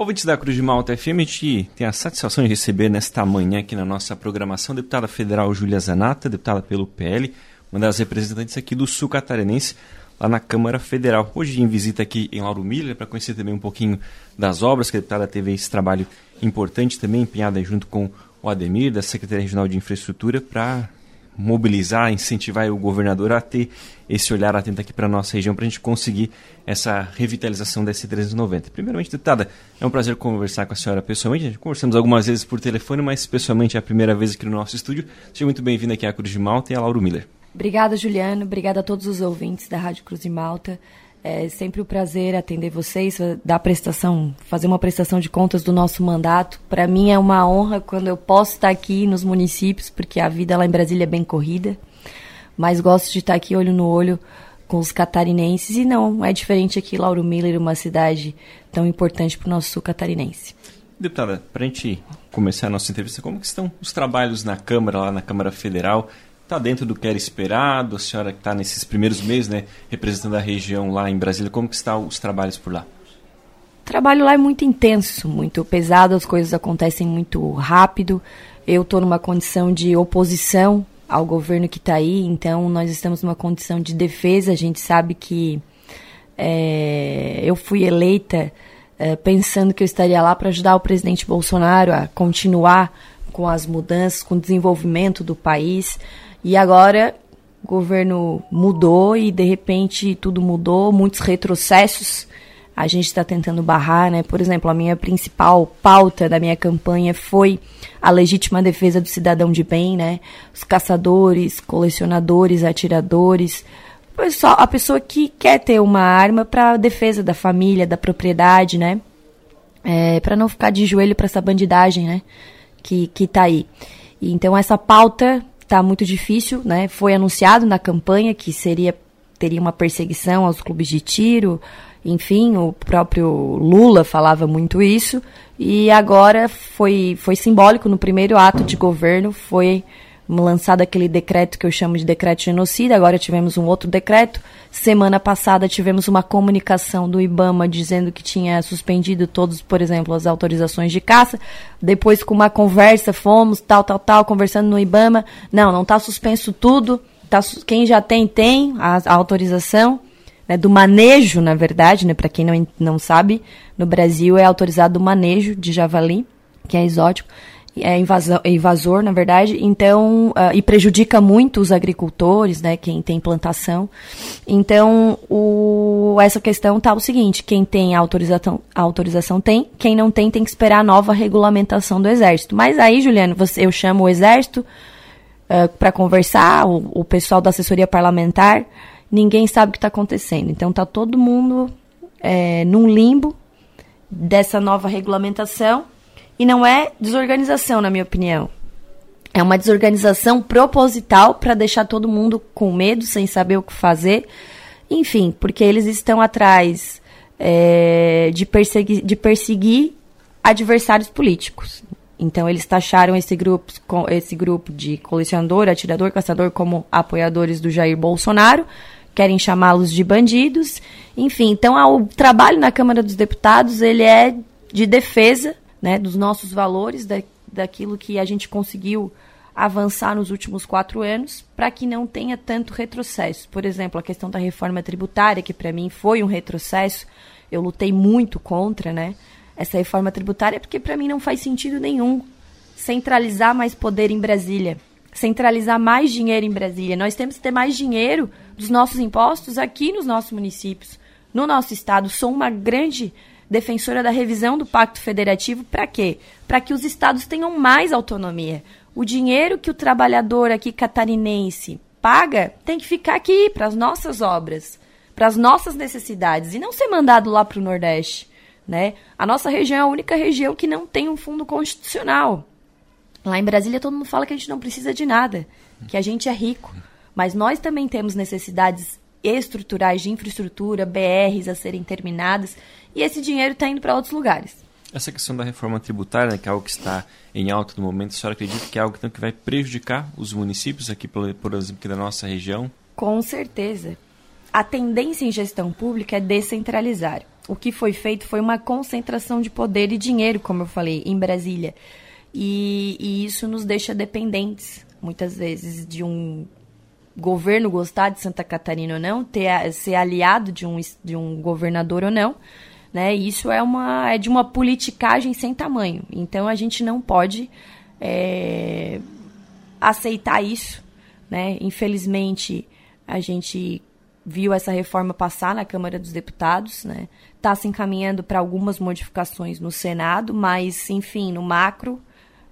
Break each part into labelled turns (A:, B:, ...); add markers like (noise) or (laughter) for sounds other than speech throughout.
A: Ouvintes da Cruz de Malta FM, a gente tem a satisfação de receber nesta manhã aqui na nossa programação a deputada federal Júlia Zanata, deputada pelo PL, uma das representantes aqui do Sul Catarinense, lá na Câmara Federal. Hoje em visita aqui em Lauro Miller para conhecer também um pouquinho das obras que a deputada teve esse trabalho importante também, empenhada junto com o Ademir, da Secretaria Regional de Infraestrutura, para mobilizar, incentivar o governador a ter esse olhar atento aqui para a nossa região, para a gente conseguir essa revitalização da S390. Primeiramente, deputada, é um prazer conversar com a senhora pessoalmente. Conversamos algumas vezes por telefone, mas pessoalmente é a primeira vez aqui no nosso estúdio. Seja muito bem-vinda aqui à Cruz de Malta e a Lauro Miller.
B: Obrigada, Juliano. Obrigada a todos os ouvintes da Rádio Cruz de Malta. É sempre um prazer atender vocês, dar prestação, fazer uma prestação de contas do nosso mandato. Para mim é uma honra quando eu posso estar aqui nos municípios, porque a vida lá em Brasília é bem corrida. Mas gosto de estar aqui olho no olho com os catarinenses e não é diferente aqui Lauro Miller, uma cidade tão importante para o nosso sul catarinense.
A: Deputada, para a gente começar a nossa entrevista, como que estão os trabalhos na Câmara, lá na Câmara Federal? Está dentro do que era esperado? A senhora que está nesses primeiros meses, né, representando a região lá em Brasília, como que estão os trabalhos por lá?
B: O trabalho lá é muito intenso, muito pesado, as coisas acontecem muito rápido. Eu estou numa condição de oposição ao governo que está aí, então nós estamos numa condição de defesa. A gente sabe que é, eu fui eleita é, pensando que eu estaria lá para ajudar o presidente Bolsonaro a continuar com as mudanças, com o desenvolvimento do país. E agora o governo mudou e de repente tudo mudou, muitos retrocessos a gente está tentando barrar, né? Por exemplo, a minha principal pauta da minha campanha foi a legítima defesa do cidadão de bem, né? Os caçadores, colecionadores, atiradores, a pessoa que quer ter uma arma para defesa da família, da propriedade, né? É, para não ficar de joelho para essa bandidagem, né? Que que tá aí. E, então essa pauta está muito difícil, né? Foi anunciado na campanha que seria teria uma perseguição aos clubes de tiro, enfim, o próprio Lula falava muito isso e agora foi foi simbólico no primeiro ato de governo foi lançado aquele decreto que eu chamo de decreto genocida, agora tivemos um outro decreto. Semana passada tivemos uma comunicação do IBAMA dizendo que tinha suspendido todos, por exemplo, as autorizações de caça. Depois, com uma conversa, fomos, tal, tal, tal, conversando no IBAMA. Não, não está suspenso tudo. Tá, quem já tem, tem a, a autorização. Né, do manejo, na verdade, né, para quem não, não sabe, no Brasil é autorizado o manejo de javali, que é exótico é invasor, invasor, na verdade, então, uh, e prejudica muito os agricultores, né, quem tem plantação. Então, o, essa questão está o seguinte, quem tem autorização, autorização tem, quem não tem tem que esperar a nova regulamentação do Exército. Mas aí, Juliano, você, eu chamo o Exército uh, ah, para conversar, o, o pessoal da assessoria parlamentar, ninguém sabe o que está acontecendo. Então, está todo mundo é, num limbo dessa nova regulamentação, e não é desorganização, na minha opinião. É uma desorganização proposital para deixar todo mundo com medo, sem saber o que fazer. Enfim, porque eles estão atrás é, de, persegui de perseguir adversários políticos. Então eles taxaram esse grupo, esse grupo de colecionador, atirador, caçador como apoiadores do Jair Bolsonaro, querem chamá-los de bandidos. Enfim, então o trabalho na Câmara dos Deputados ele é de defesa né, dos nossos valores, da, daquilo que a gente conseguiu avançar nos últimos quatro anos, para que não tenha tanto retrocesso. Por exemplo, a questão da reforma tributária, que para mim foi um retrocesso, eu lutei muito contra, né? Essa reforma tributária, porque para mim não faz sentido nenhum centralizar mais poder em Brasília, centralizar mais dinheiro em Brasília. Nós temos que ter mais dinheiro dos nossos impostos aqui nos nossos municípios, no nosso estado. Sou uma grande defensora da revisão do Pacto Federativo para quê? Para que os estados tenham mais autonomia. O dinheiro que o trabalhador aqui catarinense paga tem que ficar aqui para as nossas obras, para as nossas necessidades e não ser mandado lá para o Nordeste. Né? A nossa região é a única região que não tem um fundo constitucional. Lá em Brasília todo mundo fala que a gente não precisa de nada, que a gente é rico. Mas nós também temos necessidades estruturais de infraestrutura, BRs a serem terminadas, e esse dinheiro está indo para outros lugares.
A: Essa questão da reforma tributária, né, que é algo que está em alta no momento, a senhora acredita que é algo então, que vai prejudicar os municípios aqui, por, exemplo, aqui da nossa região?
B: Com certeza. A tendência em gestão pública é descentralizar. o que foi feito foi uma concentração de poder e dinheiro, como eu falei, em Brasília. E, e isso nos deixa dependentes, muitas vezes, de um governo gostar de Santa Catarina ou não, ter, ser aliado de um, de um governador ou não. Né? Isso é, uma, é de uma politicagem sem tamanho. Então a gente não pode é, aceitar isso. Né? Infelizmente, a gente viu essa reforma passar na Câmara dos Deputados, né? Está se encaminhando para algumas modificações no Senado, mas, enfim, no macro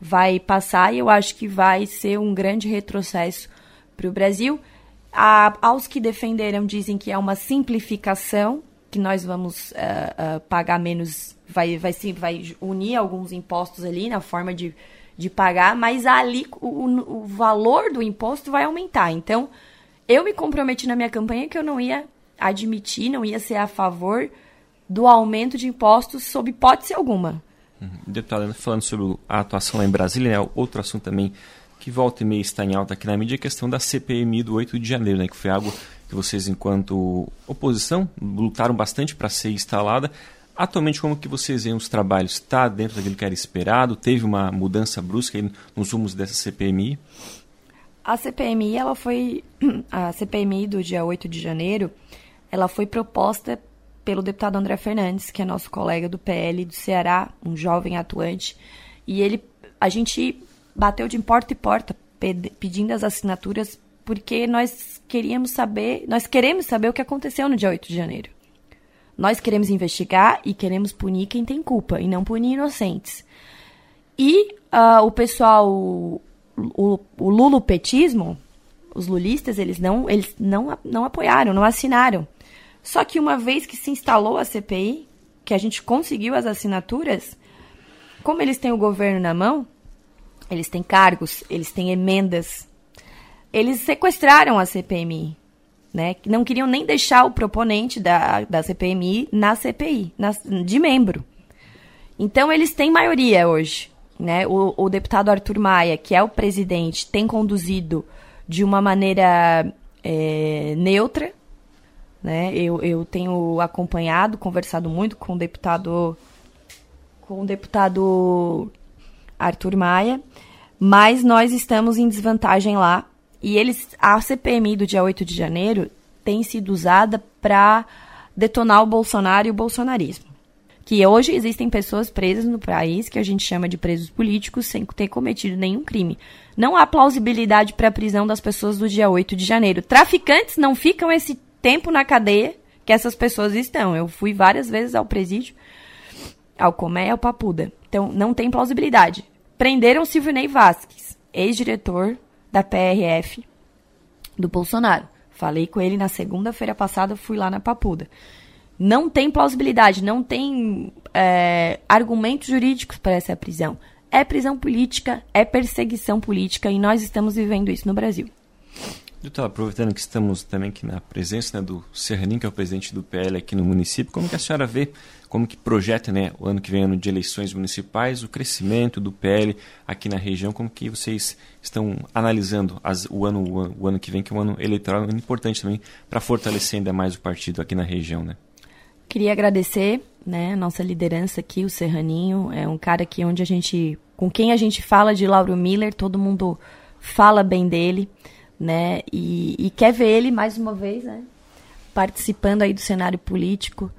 B: vai passar e eu acho que vai ser um grande retrocesso para o Brasil. A, aos que defenderam dizem que é uma simplificação, que nós vamos uh, uh, pagar menos, vai, vai, se, vai unir alguns impostos ali na forma de, de pagar, mas ali o, o valor do imposto vai aumentar. Então, eu me comprometi na minha campanha que eu não ia admitir, não ia ser a favor do aumento de impostos sob hipótese alguma.
A: Uhum. Deputada, falando sobre a atuação lá em Brasília, né, outro assunto também que volta e meia está em alta aqui na mídia a questão da CPMI do 8 de janeiro, né, que foi algo que vocês, enquanto oposição, lutaram bastante para ser instalada. Atualmente, como que vocês veem os trabalhos? Está dentro daquilo que era esperado? Teve uma mudança brusca nos rumos dessa CPMI?
B: A CPMI, ela foi (clears throat) a CPMI do dia 8 de janeiro, ela foi proposta pelo deputado André Fernandes, que é nosso colega do PL do Ceará, um jovem atuante, e ele a gente bateu de porta e porta pedindo as assinaturas porque nós queríamos saber, nós queremos saber o que aconteceu no dia 8 de janeiro. Nós queremos investigar e queremos punir quem tem culpa e não punir inocentes. E uh, o pessoal o, o lulopetismo, os lulistas, eles não, eles não, não apoiaram, não assinaram. Só que uma vez que se instalou a CPI, que a gente conseguiu as assinaturas, como eles têm o governo na mão, eles têm cargos, eles têm emendas, eles sequestraram a CPMI, né? Não queriam nem deixar o proponente da, da CPMI na CPI, na, de membro. Então eles têm maioria hoje. Né? O, o deputado Arthur Maia, que é o presidente, tem conduzido de uma maneira é, neutra. Né? Eu, eu tenho acompanhado, conversado muito com o deputado com o deputado Arthur Maia, mas nós estamos em desvantagem lá. E eles, a CPMI do dia 8 de janeiro tem sido usada para detonar o Bolsonaro e o bolsonarismo que hoje existem pessoas presas no país que a gente chama de presos políticos sem ter cometido nenhum crime. Não há plausibilidade para a prisão das pessoas do dia 8 de janeiro. Traficantes não ficam esse tempo na cadeia que essas pessoas estão. Eu fui várias vezes ao presídio, ao Comé e ao Papuda. Então, não tem plausibilidade. Prenderam Silvio Vasquez, ex-diretor da PRF do Bolsonaro. Falei com ele na segunda-feira passada, fui lá na Papuda não tem plausibilidade, não tem é, argumentos jurídicos para essa prisão. É prisão política, é perseguição política e nós estamos vivendo isso no Brasil.
A: Doutor, aproveitando que estamos também aqui na presença né, do Serranin, que é o presidente do PL aqui no município, como que a senhora vê, como que projeta né, o ano que vem, ano de eleições municipais, o crescimento do PL aqui na região, como que vocês estão analisando as, o, ano, o, ano, o ano que vem, que é um ano eleitoral, um ano importante também para fortalecer ainda mais o partido aqui na região, né?
B: Queria agradecer, né, a nossa liderança aqui, o Serraninho, é um cara que onde a gente, com quem a gente fala de Lauro Miller, todo mundo fala bem dele, né, e, e quer ver ele mais uma vez, né, participando aí do cenário político.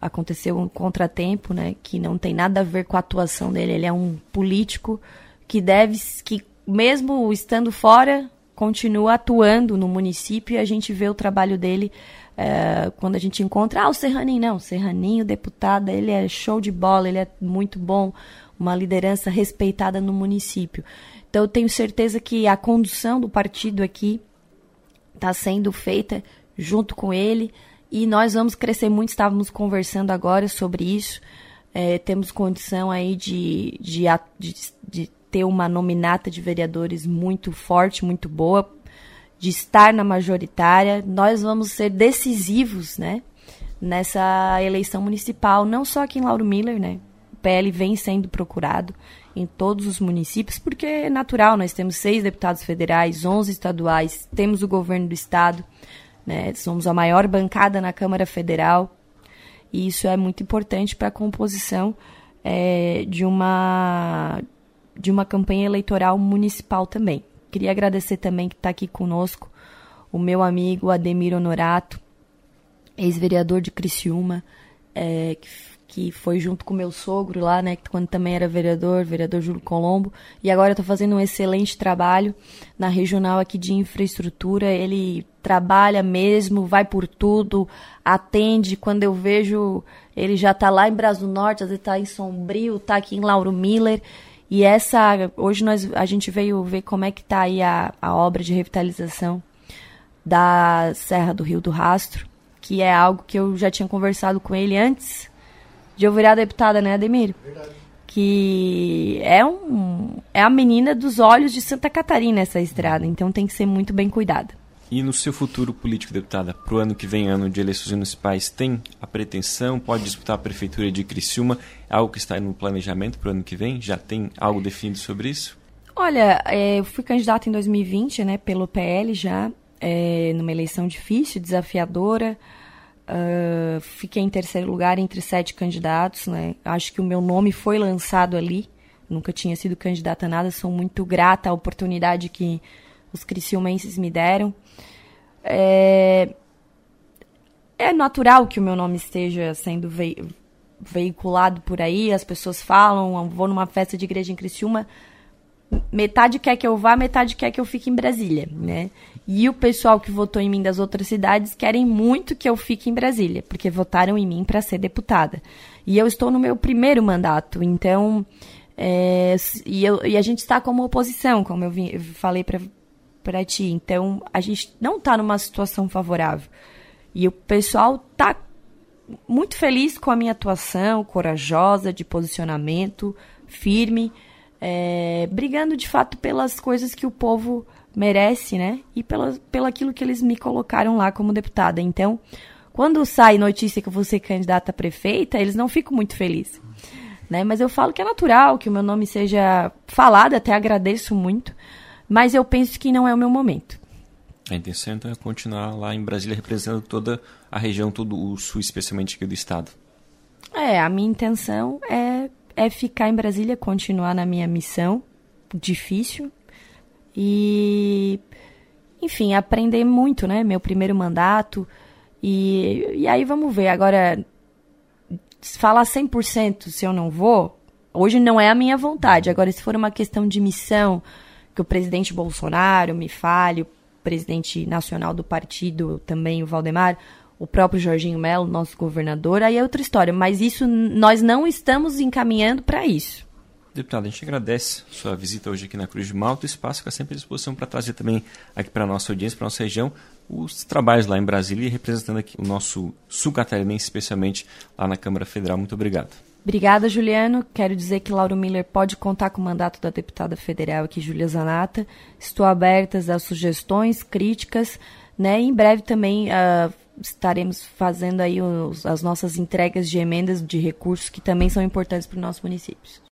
B: Aconteceu um contratempo, né, que não tem nada a ver com a atuação dele. Ele é um político que deve, que mesmo estando fora, continua atuando no município e a gente vê o trabalho dele é, quando a gente encontra, ah, o Serraninho, não, o Serraninho, deputado, ele é show de bola, ele é muito bom, uma liderança respeitada no município. Então, eu tenho certeza que a condução do partido aqui está sendo feita junto com ele e nós vamos crescer muito. Estávamos conversando agora sobre isso. É, temos condição aí de, de, de, de ter uma nominata de vereadores muito forte, muito boa, de estar na majoritária, nós vamos ser decisivos, né? Nessa eleição municipal, não só aqui em Lauro Miller, né? PL vem sendo procurado em todos os municípios, porque é natural, nós temos seis deputados federais, onze estaduais, temos o governo do estado, né? Somos a maior bancada na Câmara Federal. E isso é muito importante para a composição é, de, uma, de uma campanha eleitoral municipal também. Queria agradecer também que está aqui conosco o meu amigo Ademir Honorato, ex-vereador de Criciúma, é, que que foi junto com meu sogro lá, né, quando também era vereador, vereador Júlio Colombo, e agora está fazendo um excelente trabalho na regional aqui de infraestrutura. Ele trabalha mesmo, vai por tudo, atende. Quando eu vejo, ele já está lá em Brasil Norte, às vezes está em Sombrio, está aqui em Lauro Miller. E essa, hoje nós, a gente veio ver como é que está aí a, a obra de revitalização da Serra do Rio do Rastro, que é algo que eu já tinha conversado com ele antes de eu virar deputada, né, Ademir? Verdade. Que é, um, é a menina dos olhos de Santa Catarina essa estrada, então tem que ser muito bem cuidada.
A: E no seu futuro político, deputada, para o ano que vem, ano de eleições municipais, tem a pretensão, pode disputar a prefeitura de Criciúma? É algo que está no planejamento para o ano que vem? Já tem algo definido sobre isso?
B: Olha, é, eu fui candidata em 2020, né, pelo PL já, é, numa eleição difícil, desafiadora. Uh, fiquei em terceiro lugar entre sete candidatos, né? Acho que o meu nome foi lançado ali. Nunca tinha sido candidata a nada. Sou muito grata à oportunidade que os criciumenses me deram. É, é natural que o meu nome esteja sendo ve veiculado por aí. As pessoas falam, vou numa festa de igreja em Criciúma metade quer que eu vá, metade quer que eu fique em Brasília, né? E o pessoal que votou em mim das outras cidades querem muito que eu fique em Brasília, porque votaram em mim para ser deputada. E eu estou no meu primeiro mandato, então é, e, eu, e, a gente está como oposição, como eu, eu falei para ti. Então a gente não está numa situação favorável. E o pessoal está muito feliz com a minha atuação, corajosa, de posicionamento, firme é, brigando de fato pelas coisas que o povo merece, né? E pela, pelo aquilo que eles me colocaram lá como deputada. Então, quando sai notícia que eu vou ser candidata a prefeita, eles não ficam muito felizes. Né? Mas eu falo que é natural que o meu nome seja falado, até agradeço muito, mas eu penso que não é o meu momento.
A: A intenção então é continuar lá em Brasília representando toda a região, todo o sul, especialmente aqui do estado.
B: É, a minha intenção é é ficar em Brasília, continuar na minha missão difícil e, enfim, aprender muito, né? Meu primeiro mandato. E, e aí vamos ver. Agora, falar 100% se eu não vou, hoje não é a minha vontade. Agora, se for uma questão de missão, que o presidente Bolsonaro me fale, o presidente nacional do partido também, o Valdemar, o próprio Jorginho Melo, nosso governador, aí é outra história. Mas isso nós não estamos encaminhando para isso.
A: Deputado, a gente agradece sua visita hoje aqui na Cruz de Malta. O espaço fica sempre à disposição para trazer também aqui para a nossa audiência, para a nossa região, os trabalhos lá em Brasília e representando aqui o nosso sul catarinense, especialmente lá na Câmara Federal. Muito obrigado.
B: Obrigada, Juliano. Quero dizer que Lauro Miller pode contar com o mandato da deputada federal aqui, Júlia Zanata. Estou aberta às sugestões, críticas, né? Em breve também uh, estaremos fazendo aí os, as nossas entregas de emendas de recursos que também são importantes para os nossos municípios.